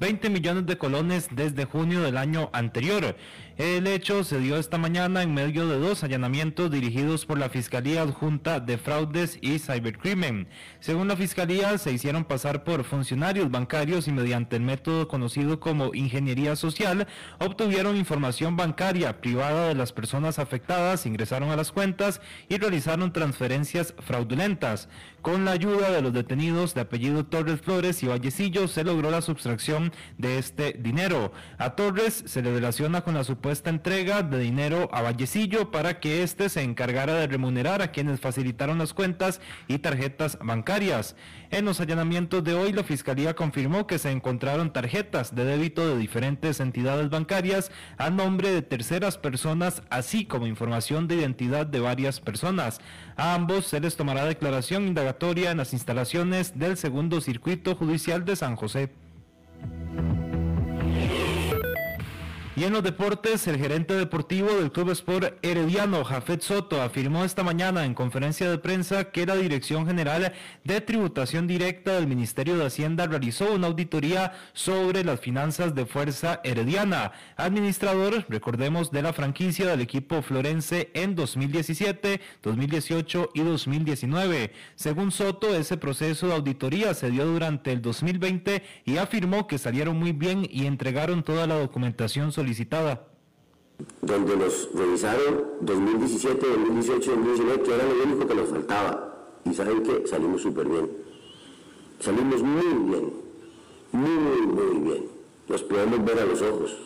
20 millones de colones desde junio del año anterior. El hecho se dio esta mañana en medio de dos allanamientos dirigidos por la Fiscalía Adjunta de Fraudes y Cybercrimen. Según la Fiscalía, se hicieron pasar por funcionarios bancarios y mediante el método conocido como ingeniería social, obtuvieron información bancaria privada de las personas afectadas, ingresaron a las cuentas y realizaron transferencias fraudulentas. Con la ayuda de los detenidos de apellido Torres Flores y Vallecillo se logró la sustracción de este dinero. A Torres se le relaciona con la supuesta entrega de dinero a Vallecillo para que éste se encargara de remunerar a quienes facilitaron las cuentas y tarjetas bancarias. En los allanamientos de hoy, la Fiscalía confirmó que se encontraron tarjetas de débito de diferentes entidades bancarias a nombre de terceras personas, así como información de identidad de varias personas. A ambos se les tomará declaración indagatoria en las instalaciones del segundo circuito judicial de San José. Y en los deportes, el gerente deportivo del Club Sport Herediano, Jafet Soto, afirmó esta mañana en conferencia de prensa que la Dirección General de Tributación Directa del Ministerio de Hacienda realizó una auditoría sobre las finanzas de Fuerza Herediana, administrador, recordemos, de la franquicia del equipo florense en 2017, 2018 y 2019. Según Soto, ese proceso de auditoría se dio durante el 2020 y afirmó que salieron muy bien y entregaron toda la documentación sobre solicitada. Donde nos revisaron 2017, 2018, 2019, que era lo único que nos faltaba. Y saben que salimos súper bien. Salimos muy bien. Muy, muy bien. Nos podemos ver a los ojos.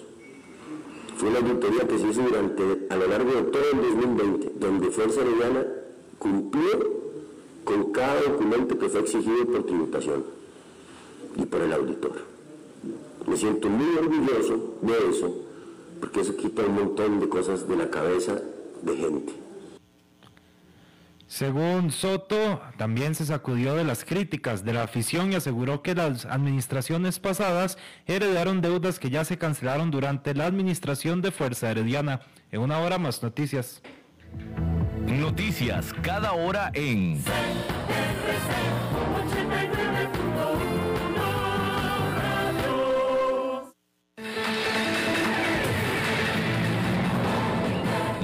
Fue una auditoría que se hizo durante, a lo largo de todo el 2020, donde Fuerza Arellana cumplió con cada documento que fue exigido por tributación y por el auditor. Me siento muy orgulloso de eso porque eso quita un montón de cosas de la cabeza de gente. Según Soto, también se sacudió de las críticas de la afición y aseguró que las administraciones pasadas heredaron deudas que ya se cancelaron durante la administración de Fuerza Herediana. En una hora más noticias. Noticias cada hora en...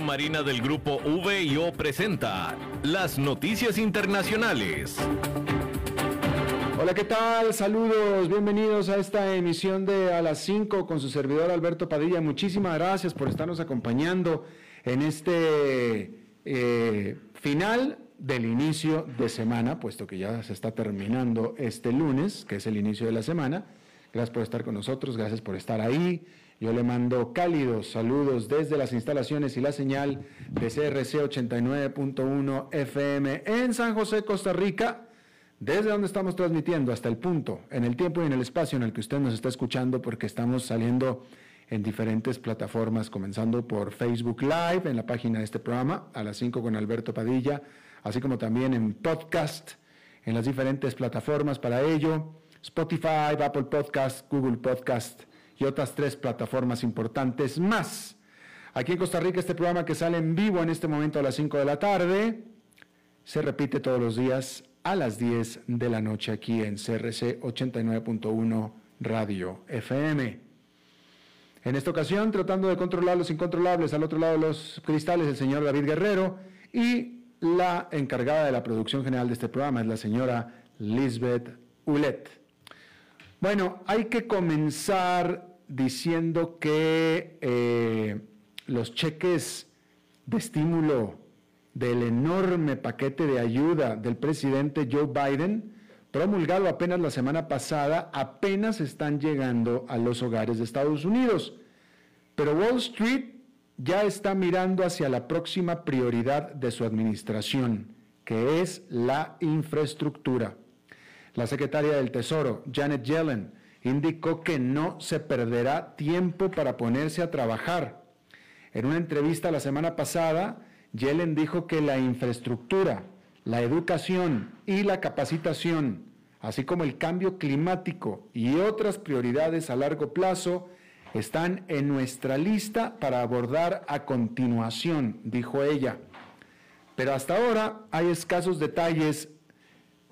Marina del Grupo VIO presenta las noticias internacionales. Hola, ¿qué tal? Saludos, bienvenidos a esta emisión de A las 5 con su servidor Alberto Padilla. Muchísimas gracias por estarnos acompañando en este eh, final del inicio de semana, puesto que ya se está terminando este lunes, que es el inicio de la semana. Gracias por estar con nosotros, gracias por estar ahí. Yo le mando cálidos saludos desde las instalaciones y la señal de CRC 89.1 FM en San José, Costa Rica, desde donde estamos transmitiendo hasta el punto, en el tiempo y en el espacio en el que usted nos está escuchando, porque estamos saliendo en diferentes plataformas, comenzando por Facebook Live, en la página de este programa, a las 5 con Alberto Padilla, así como también en podcast, en las diferentes plataformas para ello, Spotify, Apple Podcast, Google Podcast y otras tres plataformas importantes más. Aquí en Costa Rica este programa que sale en vivo en este momento a las 5 de la tarde se repite todos los días a las 10 de la noche aquí en CRC 89.1 Radio FM. En esta ocasión, tratando de controlar los incontrolables, al otro lado de los cristales, el señor David Guerrero y la encargada de la producción general de este programa es la señora Lisbeth Ulet. Bueno, hay que comenzar diciendo que eh, los cheques de estímulo del enorme paquete de ayuda del presidente Joe Biden, promulgado apenas la semana pasada, apenas están llegando a los hogares de Estados Unidos. Pero Wall Street ya está mirando hacia la próxima prioridad de su administración, que es la infraestructura. La secretaria del Tesoro, Janet Yellen, indicó que no se perderá tiempo para ponerse a trabajar. En una entrevista la semana pasada, Yellen dijo que la infraestructura, la educación y la capacitación, así como el cambio climático y otras prioridades a largo plazo, están en nuestra lista para abordar a continuación, dijo ella. Pero hasta ahora hay escasos detalles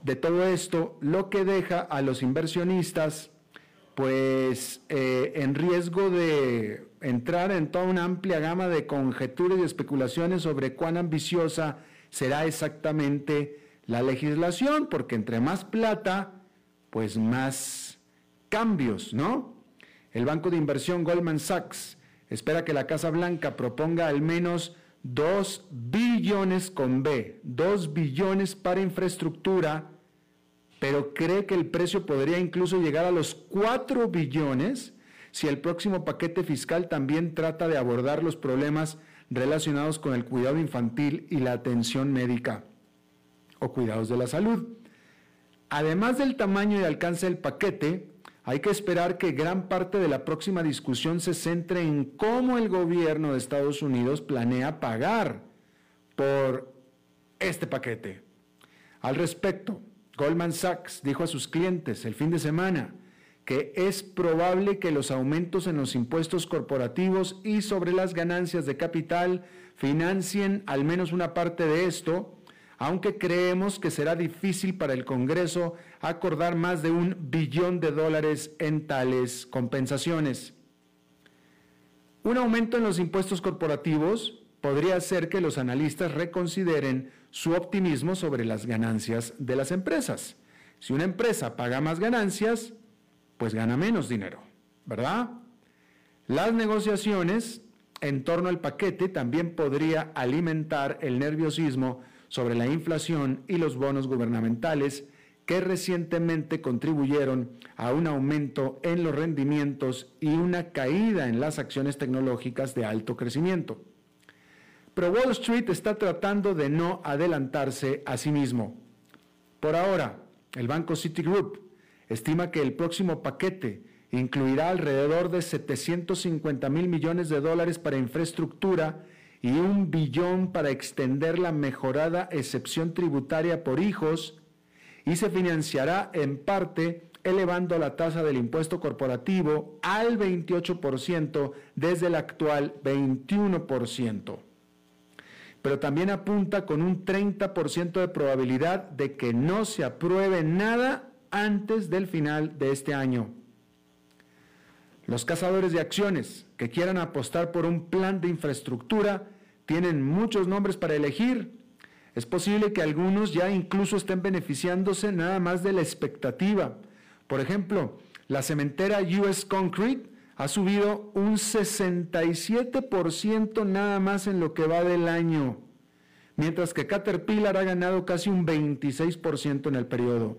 de todo esto, lo que deja a los inversionistas pues eh, en riesgo de entrar en toda una amplia gama de conjeturas y especulaciones sobre cuán ambiciosa será exactamente la legislación, porque entre más plata, pues más cambios, ¿no? El banco de inversión Goldman Sachs espera que la Casa Blanca proponga al menos 2 billones con B, 2 billones para infraestructura, pero cree que el precio podría incluso llegar a los 4 billones si el próximo paquete fiscal también trata de abordar los problemas relacionados con el cuidado infantil y la atención médica o cuidados de la salud. Además del tamaño y alcance del paquete, hay que esperar que gran parte de la próxima discusión se centre en cómo el gobierno de Estados Unidos planea pagar por este paquete. Al respecto, Goldman Sachs dijo a sus clientes el fin de semana que es probable que los aumentos en los impuestos corporativos y sobre las ganancias de capital financien al menos una parte de esto, aunque creemos que será difícil para el Congreso acordar más de un billón de dólares en tales compensaciones. Un aumento en los impuestos corporativos podría hacer que los analistas reconsideren su optimismo sobre las ganancias de las empresas. Si una empresa paga más ganancias, pues gana menos dinero, ¿verdad? Las negociaciones en torno al paquete también podría alimentar el nerviosismo sobre la inflación y los bonos gubernamentales que recientemente contribuyeron a un aumento en los rendimientos y una caída en las acciones tecnológicas de alto crecimiento. Pero Wall Street está tratando de no adelantarse a sí mismo. Por ahora, el banco Citigroup estima que el próximo paquete incluirá alrededor de 750 mil millones de dólares para infraestructura y un billón para extender la mejorada excepción tributaria por hijos y se financiará en parte elevando la tasa del impuesto corporativo al 28% desde el actual 21%. Pero también apunta con un 30% de probabilidad de que no se apruebe nada antes del final de este año. Los cazadores de acciones que quieran apostar por un plan de infraestructura tienen muchos nombres para elegir. Es posible que algunos ya incluso estén beneficiándose nada más de la expectativa. Por ejemplo, la cementera US Concrete ha subido un 67% nada más en lo que va del año, mientras que Caterpillar ha ganado casi un 26% en el periodo.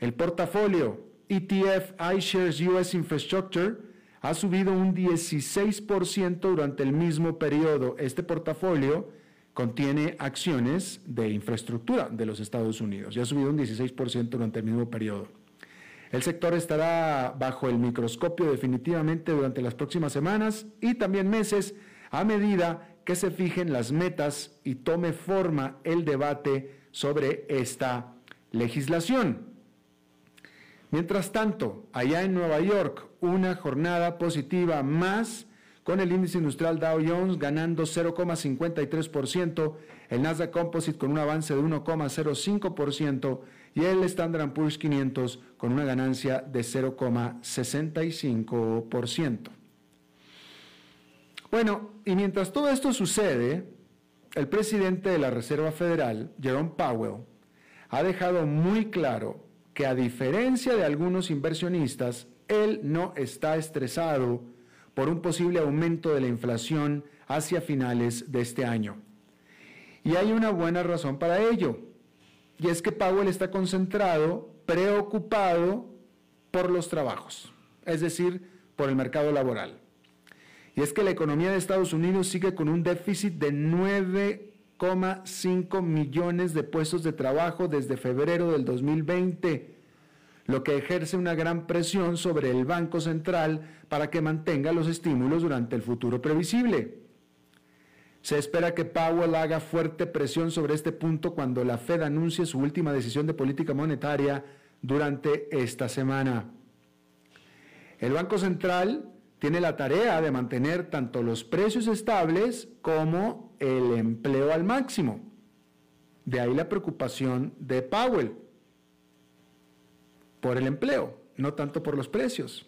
El portafolio ETF iShares US Infrastructure ha subido un 16% durante el mismo periodo. Este portafolio contiene acciones de infraestructura de los Estados Unidos y ha subido un 16% durante el mismo periodo. El sector estará bajo el microscopio definitivamente durante las próximas semanas y también meses a medida que se fijen las metas y tome forma el debate sobre esta legislación. Mientras tanto, allá en Nueva York, una jornada positiva más con el índice industrial Dow Jones ganando 0,53%, el Nasdaq Composite con un avance de 1,05% y el Standard Poor's 500 con una ganancia de 0,65%. Bueno, y mientras todo esto sucede, el presidente de la Reserva Federal, Jerome Powell, ha dejado muy claro que a diferencia de algunos inversionistas, él no está estresado por un posible aumento de la inflación hacia finales de este año. Y hay una buena razón para ello, y es que Powell está concentrado, preocupado por los trabajos, es decir, por el mercado laboral. Y es que la economía de Estados Unidos sigue con un déficit de 9,5 millones de puestos de trabajo desde febrero del 2020, lo que ejerce una gran presión sobre el Banco Central para que mantenga los estímulos durante el futuro previsible. Se espera que Powell haga fuerte presión sobre este punto cuando la Fed anuncie su última decisión de política monetaria durante esta semana. El Banco Central tiene la tarea de mantener tanto los precios estables como el empleo al máximo. De ahí la preocupación de Powell por el empleo, no tanto por los precios.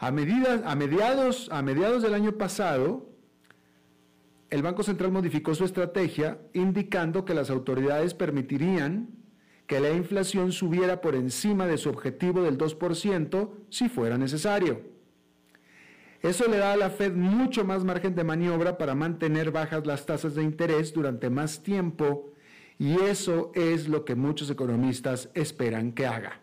A, mediados del año pasado, el Banco Central modificó su estrategia indicando que las autoridades permitirían que la inflación subiera por encima de su objetivo del 2% si fuera necesario. Eso le da a la Fed mucho más margen de maniobra para mantener bajas las tasas de interés durante más tiempo y eso es lo que muchos economistas esperan que haga.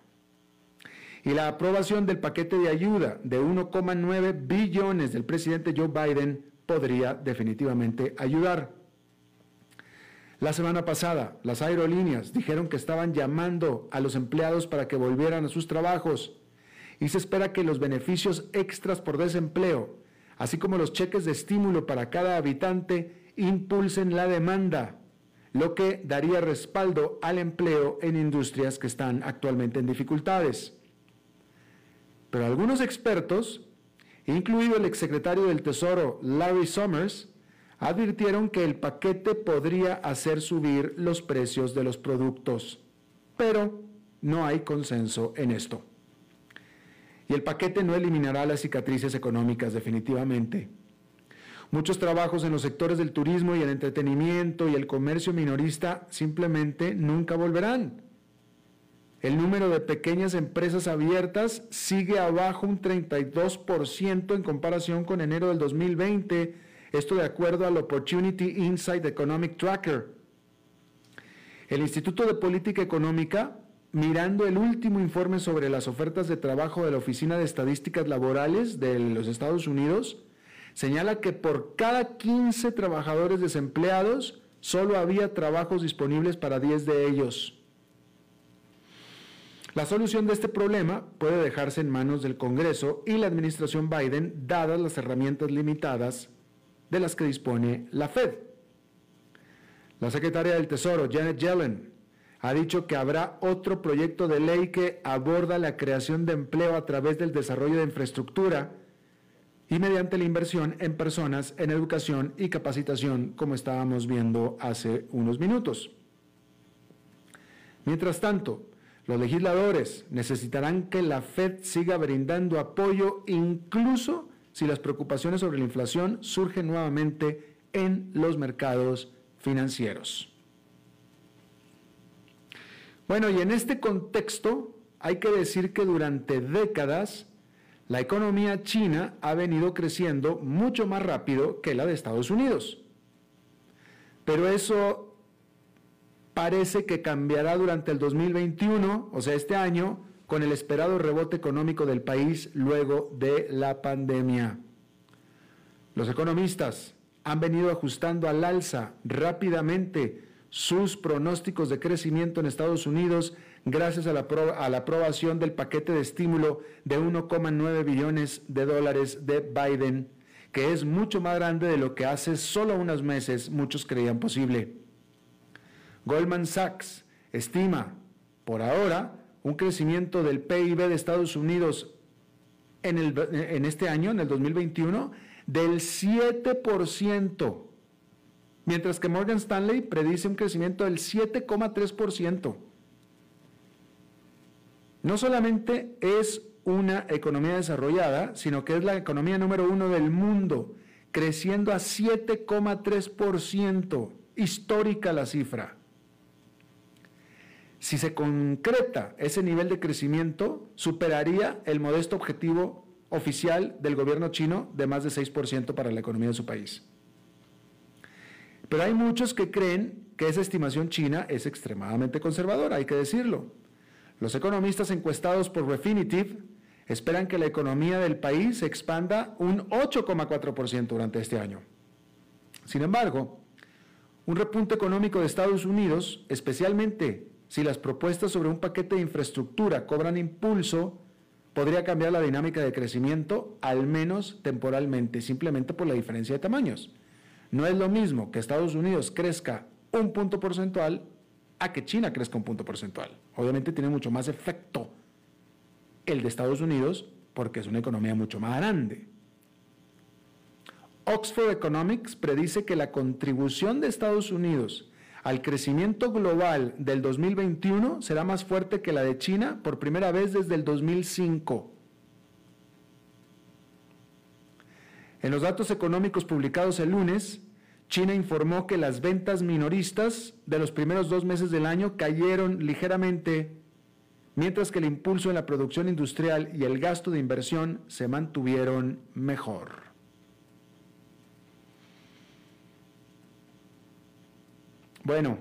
Y la aprobación del paquete de ayuda de 1,9 billones del presidente Joe Biden podría definitivamente ayudar. La semana pasada, las aerolíneas dijeron que estaban llamando a los empleados para que volvieran a sus trabajos y se espera que los beneficios extras por desempleo, así como los cheques de estímulo para cada habitante, impulsen la demanda, lo que daría respaldo al empleo en industrias que están actualmente en dificultades. Pero algunos expertos, incluido el exsecretario del Tesoro Larry Summers, advirtieron que el paquete podría hacer subir los precios de los productos, pero no hay consenso en esto. Y el paquete no eliminará las cicatrices económicas definitivamente. Muchos trabajos en los sectores del turismo y el entretenimiento y el comercio minorista simplemente nunca volverán. El número de pequeñas empresas abiertas sigue abajo un 32% en comparación con enero del 2020, esto de acuerdo al Opportunity Insight Economic Tracker. El Instituto de Política Económica mirando el último informe sobre las ofertas de trabajo de la Oficina de Estadísticas Laborales de los Estados Unidos, señala que por cada 15 trabajadores desempleados, solo había trabajos disponibles para 10 de ellos. La solución de este problema puede dejarse en manos del Congreso y la administración Biden, dadas las herramientas limitadas de las que dispone la Fed. La secretaria del Tesoro, Janet Yellen, ha dicho que habrá otro proyecto de ley que aborda la creación de empleo a través del desarrollo de infraestructura y mediante la inversión en personas, en educación y capacitación, como estábamos viendo hace unos minutos. Mientras tanto, los legisladores necesitarán que la Fed siga brindando apoyo incluso si las preocupaciones sobre la inflación surgen nuevamente en los mercados financieros. Bueno, y en este contexto hay que decir que durante décadas la economía china ha venido creciendo mucho más rápido que la de Estados Unidos. Pero eso parece que cambiará durante el 2021, o sea, este año, con el esperado rebote económico del país luego de la pandemia. Los economistas han venido ajustando al alza rápidamente sus pronósticos de crecimiento en Estados Unidos gracias a la, aprobación del paquete de estímulo de 1,9 billones de dólares de Biden, que es mucho más grande de lo que hace solo unos meses muchos creían posible. Goldman Sachs estima, por ahora, un crecimiento del PIB de Estados Unidos en, este año, en el 2021, del 7% mientras que Morgan Stanley predice un crecimiento del 7,3%. No solamente es una economía desarrollada, sino que es la economía número uno del mundo, creciendo a 7,3%, histórica la cifra. Si se concreta ese nivel de crecimiento, superaría el modesto objetivo oficial del gobierno chino de más de 6% para la economía de su país. Pero hay muchos que creen que esa estimación china es extremadamente conservadora, hay que decirlo. Los economistas encuestados por Refinitiv esperan que la economía del país se expanda un 8,4% durante este año. Sin embargo, un repunte económico de Estados Unidos, especialmente si las propuestas sobre un paquete de infraestructura cobran impulso, podría cambiar la dinámica de crecimiento, al menos temporalmente, simplemente por la diferencia de tamaños. No es lo mismo que Estados Unidos crezca un punto porcentual a que China crezca un punto porcentual. Obviamente tiene mucho más efecto el de Estados Unidos porque es una economía mucho más grande. Oxford Economics predice que la contribución de Estados Unidos al crecimiento global del 2021 será más fuerte que la de China por primera vez desde el 2005. En los datos económicos publicados el lunes, China informó que las ventas minoristas de los primeros dos meses del año cayeron ligeramente, mientras que el impulso en la producción industrial y el gasto de inversión se mantuvieron mejor. Bueno,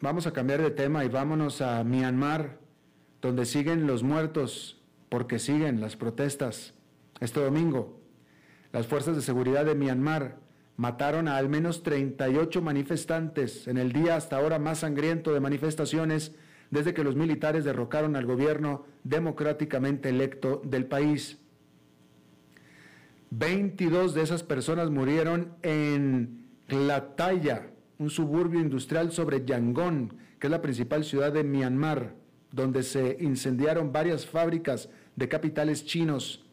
vamos a cambiar de tema y vámonos a Myanmar, donde siguen los muertos, porque siguen las protestas. Este domingo, las fuerzas de seguridad de Myanmar mataron a al menos 38 manifestantes en el día hasta ahora más sangriento de manifestaciones desde que los militares derrocaron al gobierno democráticamente electo del país. 22 de esas personas murieron en Talla un suburbio industrial sobre Yangon, que es la principal ciudad de Myanmar, donde se incendiaron varias fábricas de capitales chinos.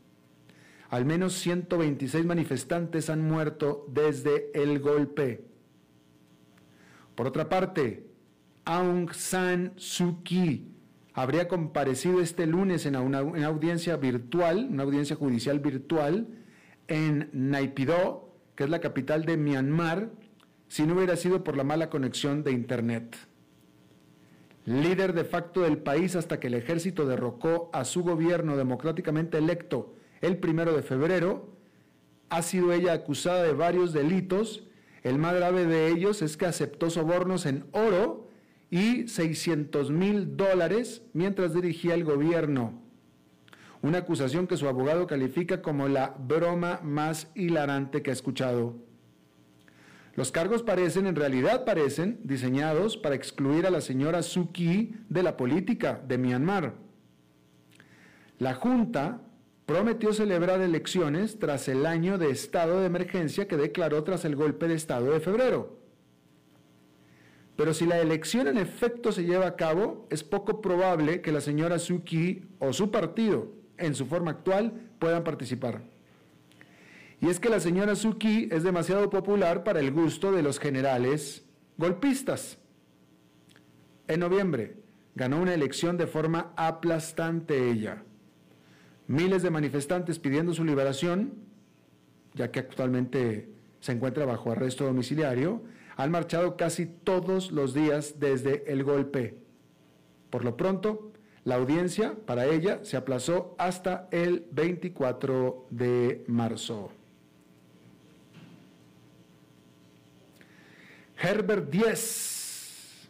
Al menos 126 manifestantes han muerto desde el golpe. Por otra parte, Aung San Suu Kyi habría comparecido este lunes en una, audiencia virtual, una audiencia judicial virtual, en Naypyidaw, que es la capital de Myanmar, si no hubiera sido por la mala conexión de Internet. Líder de facto del país hasta que el ejército derrocó a su gobierno democráticamente electo el primero de febrero, ha sido ella acusada de varios delitos. El más grave de ellos es que aceptó sobornos en oro y 600 mil dólares mientras dirigía el gobierno. Una acusación que su abogado califica como la broma más hilarante que ha escuchado. Los cargos parecen, en realidad parecen, diseñados para excluir a la señora Suki de la política de Myanmar. La Junta prometió celebrar elecciones tras el año de estado de emergencia que declaró tras el golpe de estado de febrero. Pero si la elección en efecto se lleva a cabo, es poco probable que la señora Suki o su partido, en su forma actual, puedan participar. Y es que la señora Suki es demasiado popular para el gusto de los generales golpistas. En noviembre ganó una elección de forma aplastante ella. Miles de manifestantes pidiendo su liberación, ya que actualmente se encuentra bajo arresto domiciliario, han marchado casi todos los días desde el golpe. Por lo pronto, la audiencia para ella se aplazó hasta el 24 de marzo. Herbert Diess,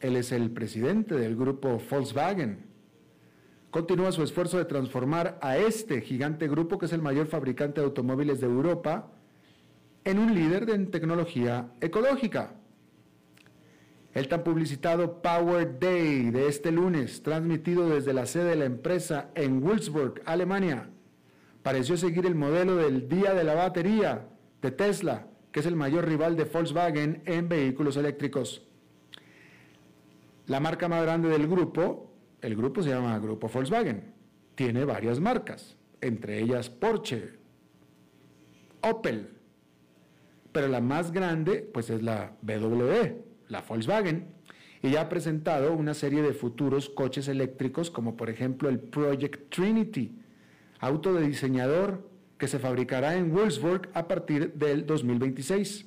él es el presidente del grupo Volkswagen, continúa su esfuerzo de transformar a este gigante grupo, que es el mayor fabricante de automóviles de Europa, en un líder en tecnología ecológica. El tan publicitado Power Day de este lunes, transmitido desde la sede de la empresa en Würzburg, Alemania, pareció seguir el modelo del Día de la Batería de Tesla, que es el mayor rival de Volkswagen en vehículos eléctricos. La marca más grande del grupo, el grupo se llama Grupo Volkswagen, tiene varias marcas, entre ellas Porsche, Opel, pero la más grande pues es la BMW, la Volkswagen, y ha presentado una serie de futuros coches eléctricos como por ejemplo el Project Trinity, auto de diseñador que se fabricará en Wolfsburg a partir del 2026.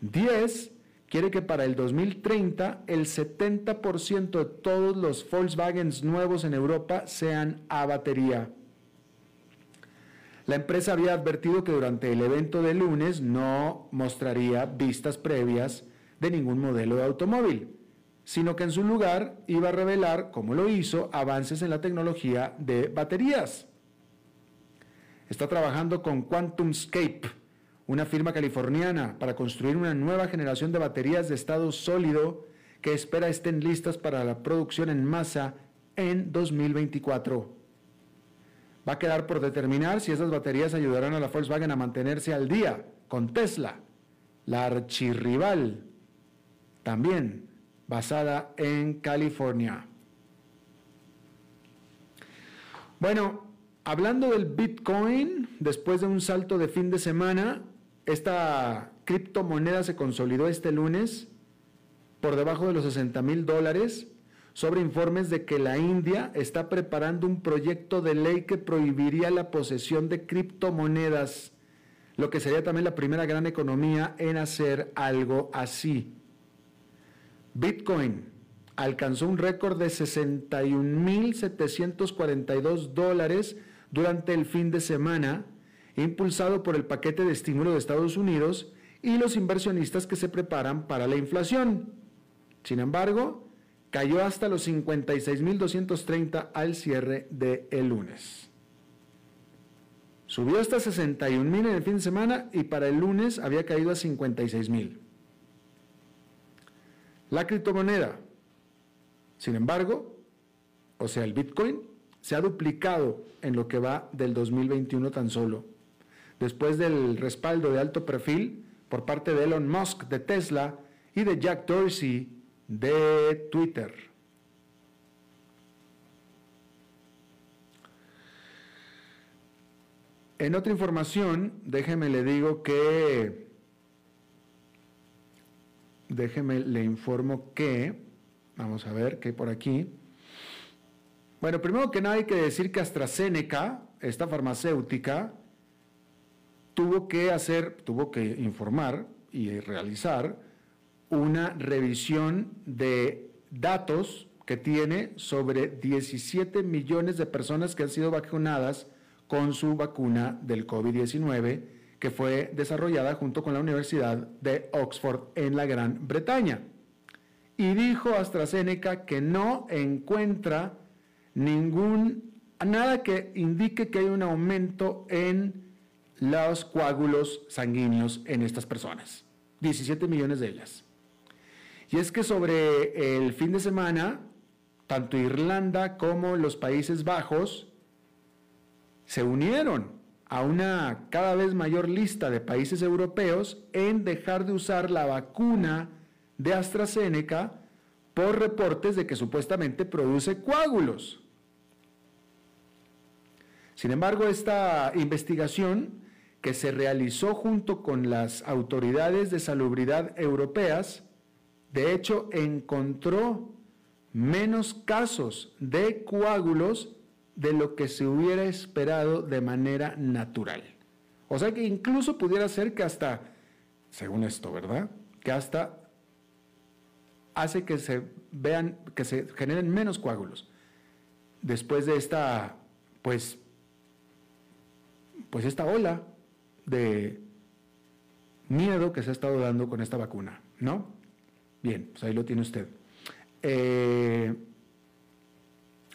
10 quiere que para el 2030 el 70% de todos los Volkswagens nuevos en Europa sean a batería. La empresa había advertido que durante el evento de lunes no mostraría vistas previas de ningún modelo de automóvil, sino que en su lugar iba a revelar, como lo hizo, avances en la tecnología de baterías. Está trabajando con QuantumScape, una firma californiana, para construir una nueva generación de baterías de estado sólido que espera estén listas para la producción en masa en 2024. Va a quedar por determinar si esas baterías ayudarán a la Volkswagen a mantenerse al día con Tesla, la archirrival, también basada en California. Bueno, hablando del Bitcoin, después de un salto de fin de semana, esta criptomoneda se consolidó este lunes por debajo de los 60 mil dólares sobre informes de que la India está preparando un proyecto de ley que prohibiría la posesión de criptomonedas, lo que sería también la primera gran economía en hacer algo así. Bitcoin alcanzó un récord de 61.742 dólares durante el fin de semana, impulsado por el paquete de estímulo de Estados Unidos y los inversionistas que se preparan para la inflación. Sin embargo, cayó hasta los 56.230 al cierre del el lunes. Subió hasta 61.000 en el fin de semana y para el lunes había caído a 56.000. La criptomoneda, sin embargo, o sea, el Bitcoin, se ha duplicado en lo que va del 2021 tan solo después del respaldo de alto perfil por parte de Elon Musk de Tesla y de Jack Dorsey de Twitter. En otra información, déjeme le digo que, déjeme le informo que, vamos a ver hay por aquí. Bueno, primero que nada hay que decir que AstraZeneca, esta farmacéutica, tuvo que hacer, tuvo que informar y realizar una revisión de datos que tiene sobre 17 millones de personas que han sido vacunadas con su vacuna del COVID-19 que fue desarrollada junto con la Universidad de Oxford en la Gran Bretaña. Y dijo AstraZeneca que no encuentra ningún nada que indique que hay un aumento en los coágulos sanguíneos en estas personas, 17 millones de ellas. Y es que sobre el fin de semana, tanto Irlanda como los Países Bajos se unieron a una cada vez mayor lista de países europeos en dejar de usar la vacuna de AstraZeneca por reportes de que supuestamente produce coágulos. Sin embargo, esta investigación que se realizó junto con las autoridades de salubridad europeas, de hecho encontró menos casos de coágulos de lo que se hubiera esperado de manera natural. O sea que incluso pudiera ser que hasta, según esto, ¿verdad? Que hasta hace que se vean, que se generen menos coágulos. Después de esta, pues, pues esta ola de miedo que se ha estado dando con esta vacuna, ¿no? Bien, pues ahí lo tiene usted. Eh,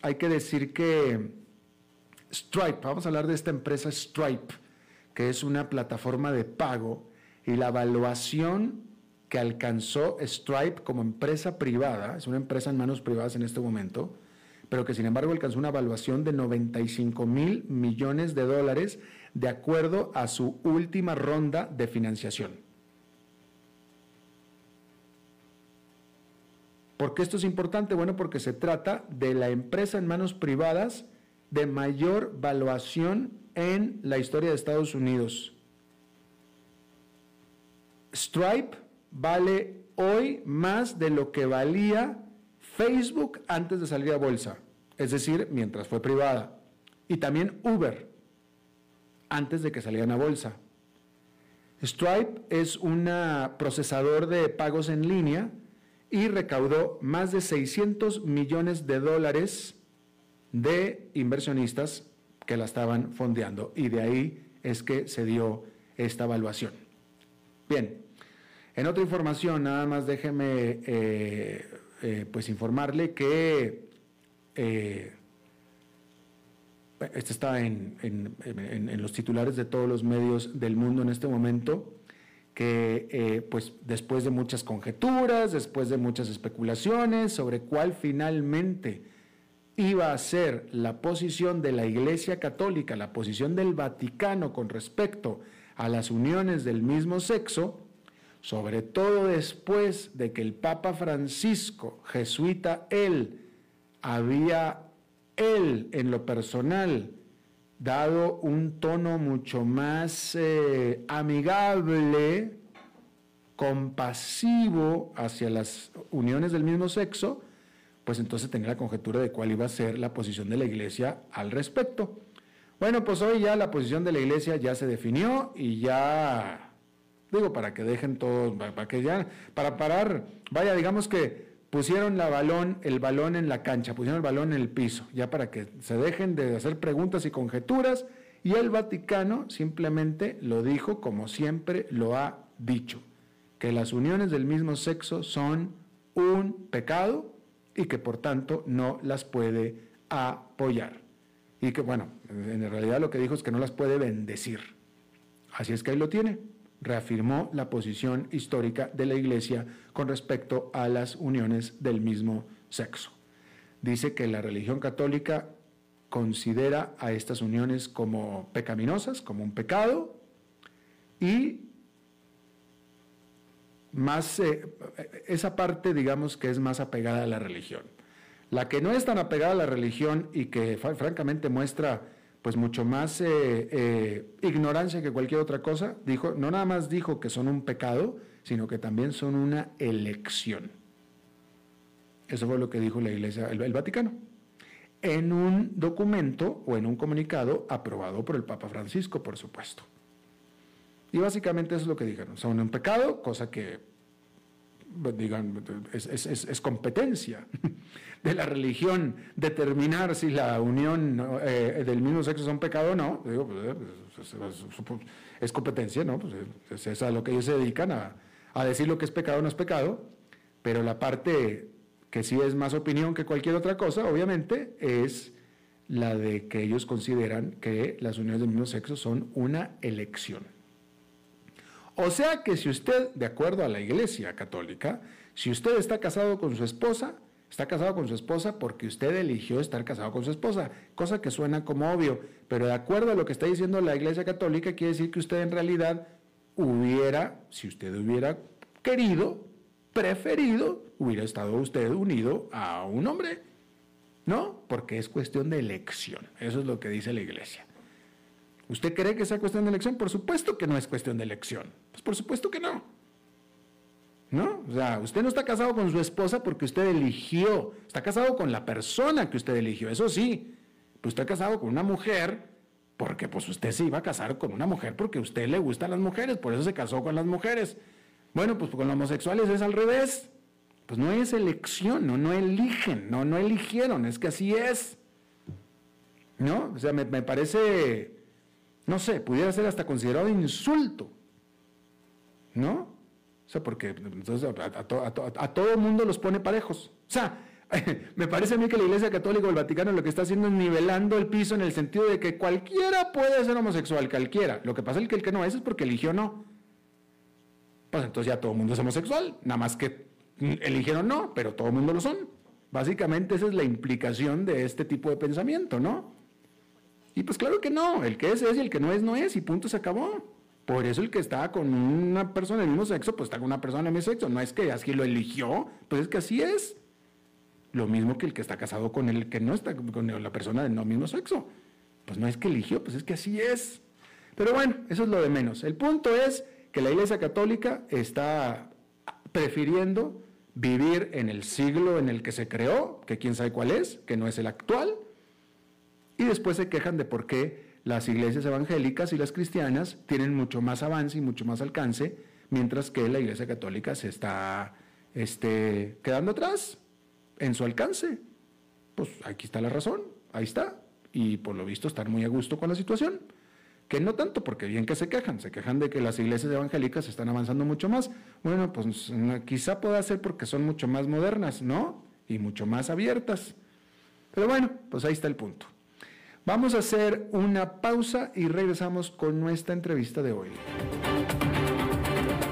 hay que decir que Stripe, vamos a hablar de esta empresa Stripe, que es una plataforma de pago y la evaluación que alcanzó Stripe como empresa privada, es una empresa en manos privadas en este momento, pero que sin embargo alcanzó una evaluación de 95 mil millones de dólares de acuerdo a su última ronda de financiación. ¿Por qué esto es importante? Bueno, porque se trata de la empresa en manos privadas de mayor valuación en la historia de Estados Unidos. Stripe vale hoy más de lo que valía Facebook antes de salir a bolsa, es decir, mientras fue privada. Y también Uber antes de que salieran a bolsa. Stripe es un procesador de pagos en línea y recaudó más de 600 millones de dólares de inversionistas que la estaban fondeando y de ahí es que se dio esta evaluación. Bien, en otra información, nada más déjeme eh, eh, pues informarle que eh, este está en, los titulares de todos los medios del mundo en este momento, que eh, pues después de muchas conjeturas, después de muchas especulaciones sobre cuál finalmente iba a ser la posición de la Iglesia Católica, la posición del Vaticano con respecto a las uniones del mismo sexo, sobre todo después de que el Papa Francisco, jesuita él, había él en lo personal dado un tono mucho más eh, amigable, compasivo hacia las uniones del mismo sexo, pues entonces tenía la conjetura de cuál iba a ser la posición de la iglesia al respecto. Bueno, pues hoy ya la posición de la iglesia ya se definió y ya, digo, para que dejen todo, para que ya, para parar, vaya, digamos que pusieron el balón en la cancha, pusieron el balón en el piso, ya para que se dejen de hacer preguntas y conjeturas, y el Vaticano simplemente lo dijo como siempre lo ha dicho, que las uniones del mismo sexo son un pecado y que por tanto no las puede apoyar. Y que bueno, en realidad lo que dijo es que no las puede bendecir. Así es que ahí lo tiene reafirmó la posición histórica de la Iglesia con respecto a las uniones del mismo sexo. Dice que la religión católica considera a estas uniones como pecaminosas, como un pecado, y más eh, esa parte, digamos, que es más apegada a la religión. La que no es tan apegada a la religión y que francamente muestra pues mucho más eh, eh, ignorancia que cualquier otra cosa, dijo, no nada más dijo que son un pecado, sino que también son una elección. Eso fue lo que dijo la Iglesia, el, Vaticano, en un documento o en un comunicado aprobado por el Papa Francisco, por supuesto. Y básicamente eso es lo que dijeron, son un pecado, cosa que digan, es, competencia de la religión determinar si la unión eh, del mismo sexo es un pecado o no. Digo, pues, eh, es, competencia, ¿no? Pues, es, a lo que ellos se dedican a, a decir lo que es pecado o no es pecado, pero la parte que sí es más opinión que cualquier otra cosa, obviamente, es la de que ellos consideran que las uniones del mismo sexo son una elección. O sea que si usted, de acuerdo a la Iglesia Católica, si usted está casado con su esposa, está casado con su esposa porque usted eligió estar casado con su esposa, cosa que suena como obvio, pero de acuerdo a lo que está diciendo la Iglesia Católica, quiere decir que usted en realidad hubiera, si usted hubiera querido, preferido, hubiera estado usted unido a un hombre. ¿No? Porque es cuestión de elección. Eso es lo que dice la Iglesia. ¿Usted cree que sea cuestión de elección? Por supuesto que no es cuestión de elección. Pues por supuesto que no. ¿No? O sea, usted no está casado con su esposa porque usted eligió. Está casado con la persona que usted eligió. Eso sí. Pues está casado con una mujer porque pues usted se iba a casar con una mujer porque a usted le gustan las mujeres. Por eso se casó con las mujeres. Bueno, pues con los homosexuales es al revés. Pues no es elección, no, no eligen, no, no eligieron. Es que así es. ¿No? O sea, me parece no sé, pudiera ser hasta considerado insulto. ¿No? O sea, porque entonces a, todo el mundo los pone parejos. O sea, me parece a mí que la Iglesia Católica o el Vaticano lo que está haciendo es nivelando el piso en el sentido de que cualquiera puede ser homosexual, cualquiera. Lo que pasa es que el que no es es porque eligió no. Pues entonces ya todo el mundo es homosexual, nada más que eligieron no, pero todo el mundo lo son. Básicamente esa es la implicación de este tipo de pensamiento, ¿no? Y pues claro que no, el que es es y el que no es no es y punto se acabó. Por eso el que está con una persona del mismo sexo, pues está con una persona del mismo sexo. No es que así lo eligió, pues es que así es. Lo mismo que el que está casado con el que no está con la persona del no mismo sexo. Pues no es que eligió, pues es que así es. Pero bueno, eso es lo de menos. El punto es que la Iglesia Católica está prefiriendo vivir en el siglo en el que se creó, que quién sabe cuál es, que no es el actual, y después se quejan de por qué las iglesias evangélicas y las cristianas tienen mucho más avance y mucho más alcance, mientras que la iglesia católica se está este, quedando atrás en su alcance. Pues aquí está la razón, ahí está. Y por lo visto están muy a gusto con la situación. Que no tanto, porque bien que se quejan, se quejan de que las iglesias evangélicas están avanzando mucho más. Bueno, pues quizá pueda ser porque son mucho más modernas, ¿no? Y mucho más abiertas. Pero bueno, pues ahí está el punto. Vamos a hacer una pausa y regresamos con nuestra entrevista de hoy.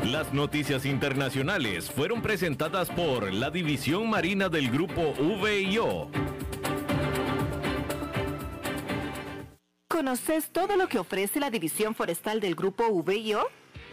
Las noticias internacionales fueron presentadas por la División Marina del Grupo VIO. ¿Conoces todo lo que ofrece la División Forestal del Grupo VIO?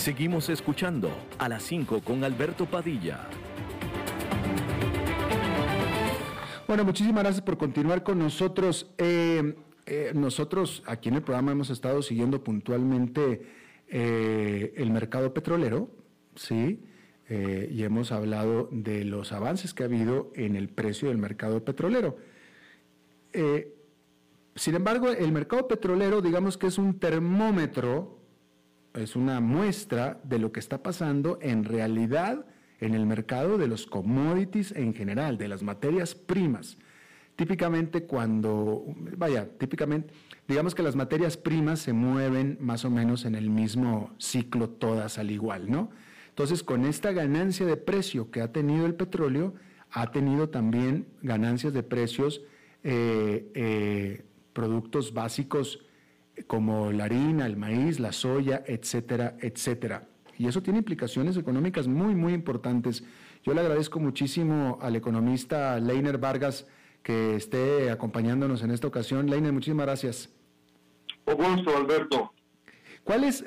Seguimos escuchando a las 5 con Alberto Padilla. Bueno, muchísimas gracias por continuar con nosotros. Eh, eh, nosotros aquí en el programa hemos estado siguiendo puntualmente eh, el mercado petrolero, ¿sí? y hemos hablado de los avances que ha habido en el precio del mercado petrolero. sin embargo, el mercado petrolero, digamos que es un termómetro es una muestra de lo que está pasando en realidad en el mercado de los commodities en general, de las materias primas. Típicamente cuando, vaya, típicamente, digamos que las materias primas se mueven más o menos en el mismo ciclo todas al igual, ¿no? Entonces, con esta ganancia de precio que ha tenido el petróleo, ha tenido también ganancias de precios, eh, eh, productos básicos como la harina, el maíz, la soya, etcétera, etcétera. Y eso tiene implicaciones económicas muy, muy importantes. Yo le agradezco muchísimo al economista Leiner Vargas que esté acompañándonos en esta ocasión. Leiner, muchísimas gracias. Gusto, Alberto. ¿Cuál es,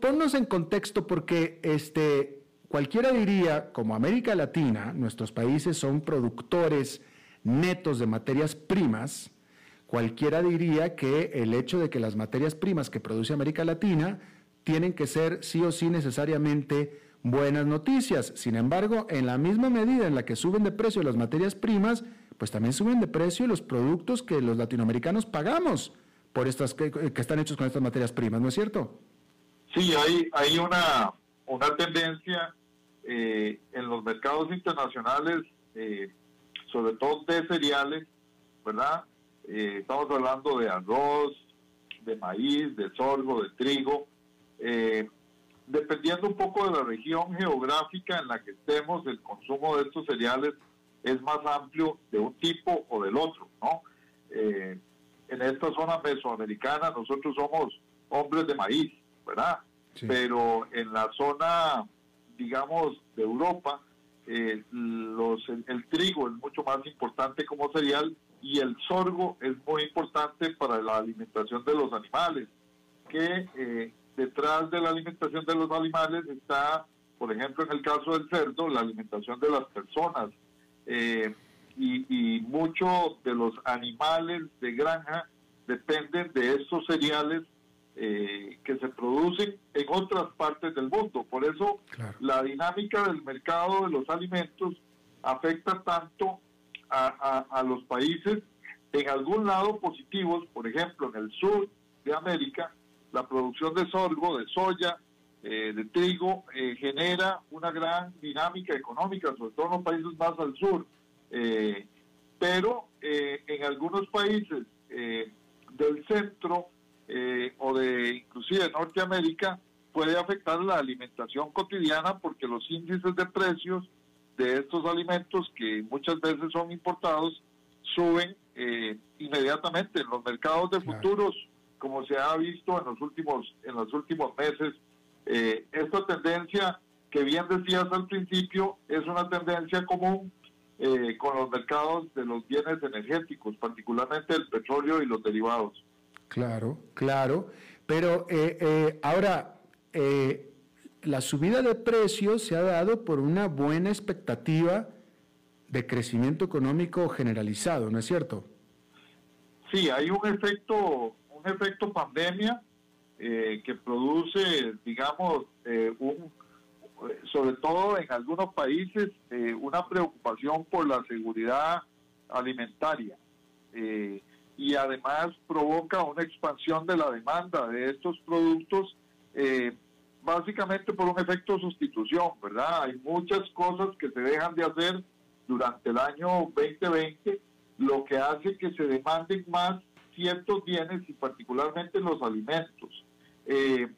ponnos en contexto porque este, cualquiera diría, como América Latina, nuestros países son productores netos de materias primas, cualquiera diría que el hecho de que las materias primas que produce América Latina tienen que ser sí o sí necesariamente buenas noticias. Sin embargo, en la misma medida en la que suben de precio las materias primas, pues también suben de precio los productos que los latinoamericanos pagamos por estas que, están hechos con estas materias primas, ¿no es cierto? Sí, hay, hay una, una tendencia eh, en los mercados internacionales, eh, sobre todo de cereales, ¿verdad? Eh, estamos hablando de arroz, de maíz, de sorgo, de trigo. Eh, dependiendo un poco de la región geográfica en la que estemos, el consumo de estos cereales es más amplio de un tipo o del otro, ¿no? Eh, en esta zona mesoamericana nosotros somos hombres de maíz, ¿verdad? Pero en la zona, digamos, de Europa, los, el, trigo es mucho más importante como cereal y el sorgo es muy importante para la alimentación de los animales, que eh, detrás de la alimentación de los animales está, por ejemplo, en el caso del cerdo, la alimentación de las personas. Eh, y, y muchos de los animales de granja dependen de estos cereales eh, que se producen en otras partes del mundo. Por eso la dinámica del mercado de los alimentos afecta tanto a, los países en algún lado positivos, por ejemplo, en el sur de América, la producción de sorgo, de soya, eh, de trigo, eh, genera una gran dinámica económica, sobre todo en los países más al sur. Eh, pero en algunos países del centro o de inclusive Norteamérica puede afectar la alimentación cotidiana porque los índices de precios de estos alimentos que muchas veces son importados suben eh, inmediatamente en los mercados de futuros como se ha visto en los últimos en los últimos meses. Eh, esta tendencia que bien decías al principio es una tendencia común eh, con los mercados de los bienes energéticos particularmente el petróleo y los derivados. Claro, claro. Pero eh, eh, ahora, eh, la subida de precios se ha dado por una buena expectativa de crecimiento económico generalizado, ¿no es cierto? Sí, hay un efecto, un efecto pandemia que produce, digamos, un, sobre todo en algunos países, una preocupación por la seguridad alimentaria. y además provoca una expansión de la demanda de estos productos básicamente por un efecto sustitución, ¿verdad? Hay muchas cosas que se dejan de hacer durante el año 2020, lo que hace que se demanden más ciertos bienes y particularmente los alimentos. Eh,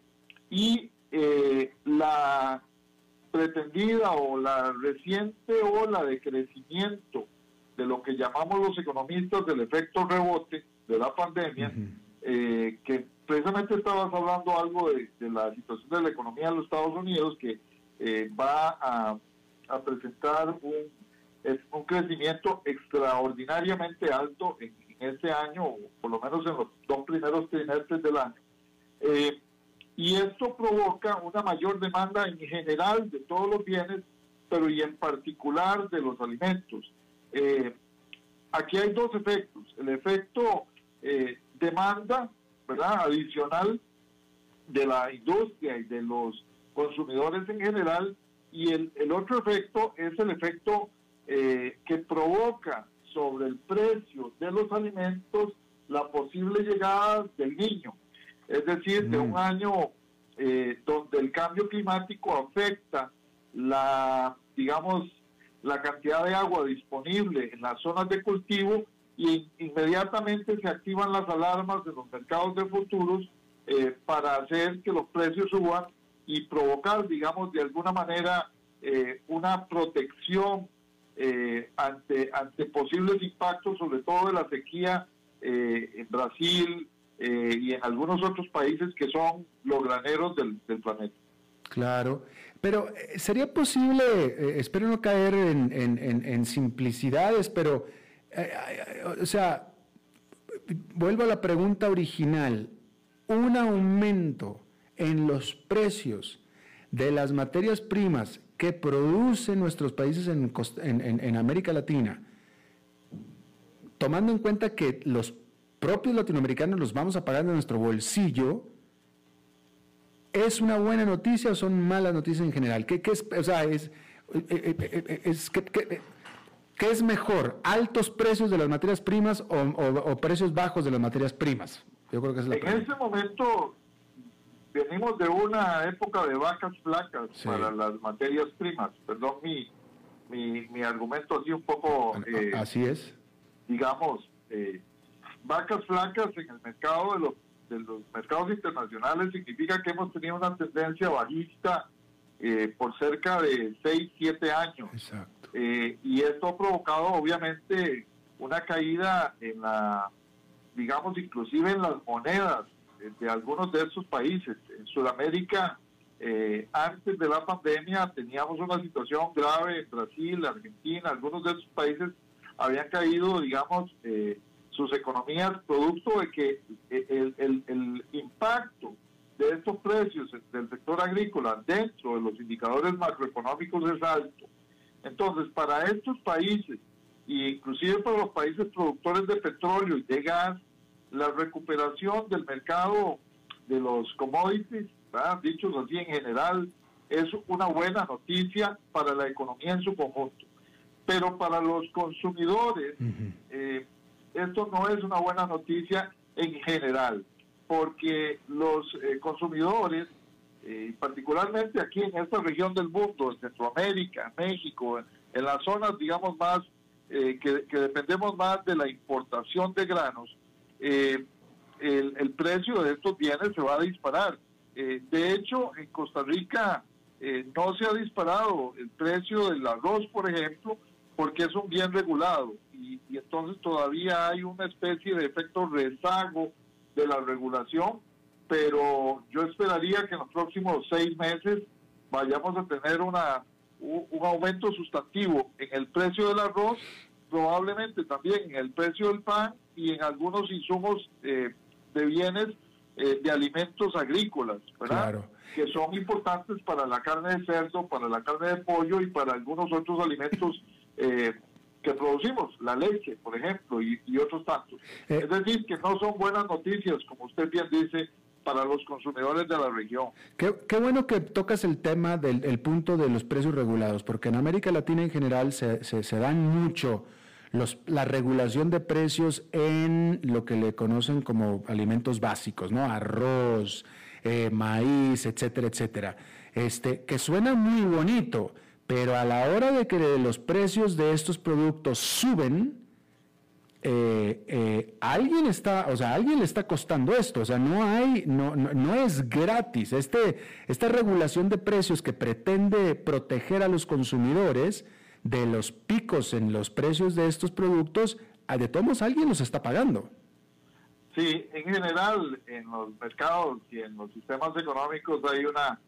y eh, la pretendida o la reciente ola de crecimiento de lo que llamamos los economistas del efecto rebote de la pandemia, eh, que precisamente estabas hablando algo de, la situación de la economía de los Estados Unidos que eh, va a, presentar un, un, crecimiento extraordinariamente alto en, este año, o por lo menos en los dos primeros trimestres del año. Eh, y esto provoca una mayor demanda en general de todos los bienes, pero y en particular de los alimentos. Eh, aquí hay dos efectos. El efecto demanda ¿verdad? adicional de la industria y de los consumidores en general. Y el, el otro efecto es el efecto eh, que provoca sobre el precio de los alimentos la posible llegada del niño. Es decir, de un mm. año eh, donde el cambio climático afecta la, digamos, la cantidad de agua disponible en las zonas de cultivo y inmediatamente se activan las alarmas de los mercados de futuros eh, para hacer que los precios suban y provocar, digamos, de alguna manera eh, una protección eh, ante, ante posibles impactos, sobre todo de la sequía en Brasil y en algunos otros países que son los graneros del, planeta. Claro, pero sería posible, espero no caer en, en, en simplicidades, pero eh, eh, o sea, vuelvo a la pregunta original, un aumento en los precios de las materias primas que producen nuestros países en, América Latina, tomando en cuenta que los propios latinoamericanos los vamos a pagar de nuestro bolsillo, ¿es una buena noticia o son malas noticias en general? ¿Qué, es, o sea, es, eh, es, ¿Qué es mejor, altos precios de las materias primas o, precios bajos de las materias primas? Yo creo que es la En ese momento venimos de una época de vacas flacas para las materias primas. Perdón mi, mi, argumento así un poco... Eh, así es. Digamos, eh, vacas flacas en el mercado de los, de los mercados internacionales significa que hemos tenido una tendencia bajista eh, por cerca de 6, 7 años. Exacto. Eh, y esto ha provocado obviamente una caída en la, digamos, inclusive en las monedas de algunos de estos países. En Sudamérica, eh, antes de la pandemia, teníamos una situación grave en Brasil, Argentina, algunos de esos países habían caído, digamos, eh, sus economías producto de que el, el, el impacto de estos precios del sector agrícola dentro de los indicadores macroeconómicos es alto. Entonces, para estos países, e inclusive para los países productores de petróleo y de gas, la recuperación del mercado de los commodities, dichos así en general, es una buena noticia para la economía en su conjunto. Pero para los consumidores, eh, esto no es una buena noticia en general, porque los eh, consumidores eh, particularmente aquí en esta región del mundo, en Centroamérica, México, en, las zonas, digamos, más eh, que, dependemos más de la importación de granos, eh, el, precio de estos bienes se va a disparar. de hecho, en Costa Rica no se ha disparado el precio del arroz, por ejemplo, porque es un bien regulado y entonces todavía hay una especie de efecto rezago de la regulación pero yo esperaría que en los próximos seis meses vayamos a tener una, un, aumento sustantivo en el precio del arroz, probablemente también en el precio del pan y en algunos insumos eh, de bienes eh, de alimentos agrícolas, ¿verdad? Claro. Que son importantes para la carne de cerdo, para la carne de pollo y para algunos otros alimentos eh, que producimos, la leche, por ejemplo, y, y otros tantos. Eh. es decir, que no son buenas noticias, como usted bien dice, para los consumidores de la región. Qué, qué bueno que tocas el tema del el punto de los precios regulados, porque en América Latina en general se, se- se dan mucho los, la regulación de precios en lo que le conocen como alimentos básicos, ¿no? Arroz, eh, maíz, etcétera, etcétera. Este, que suena muy bonito, pero a la hora de que los precios de estos productos suben, eh, eh, alguien está, o sea, alguien le está costando esto, o sea, no hay, no, no, no es gratis. Este, esta regulación de precios que pretende proteger a los consumidores de los picos en los precios de estos productos, de todos alguien los está pagando. Sí, en general, en los mercados y en los sistemas económicos hay una,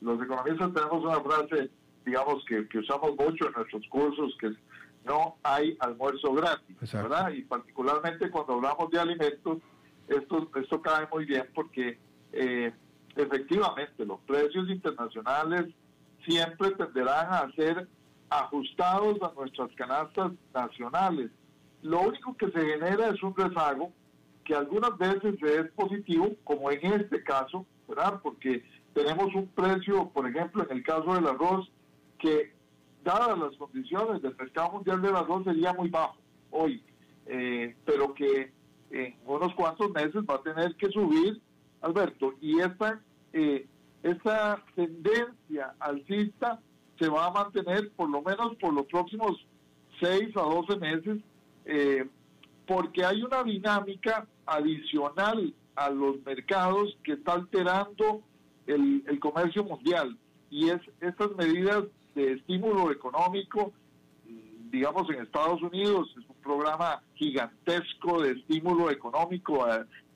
los economistas tenemos una frase, digamos, que, que usamos mucho en nuestros cursos, que no hay almuerzo gratis, Exacto. ¿verdad? Y particularmente cuando hablamos de alimentos, esto, esto cae muy bien porque eh, efectivamente los precios internacionales siempre tenderán a ser ajustados a nuestras canastas nacionales. Lo único que se genera es un rezago que algunas veces es positivo, como en este caso, ¿verdad? Porque tenemos un precio, por ejemplo, en el caso del arroz, que dadas las condiciones del mercado mundial del arroz sería muy bajo hoy, eh, pero que en unos cuantos meses va a tener que subir, Alberto, y esta, eh, esta tendencia alcista se va a mantener por lo menos por los próximos 6 a 12 meses, eh, porque hay una dinámica adicional a los mercados que está alterando el, el comercio mundial y es estas medidas de estímulo económico, mm, digamos en Estados Unidos, es un programa gigantesco de estímulo económico,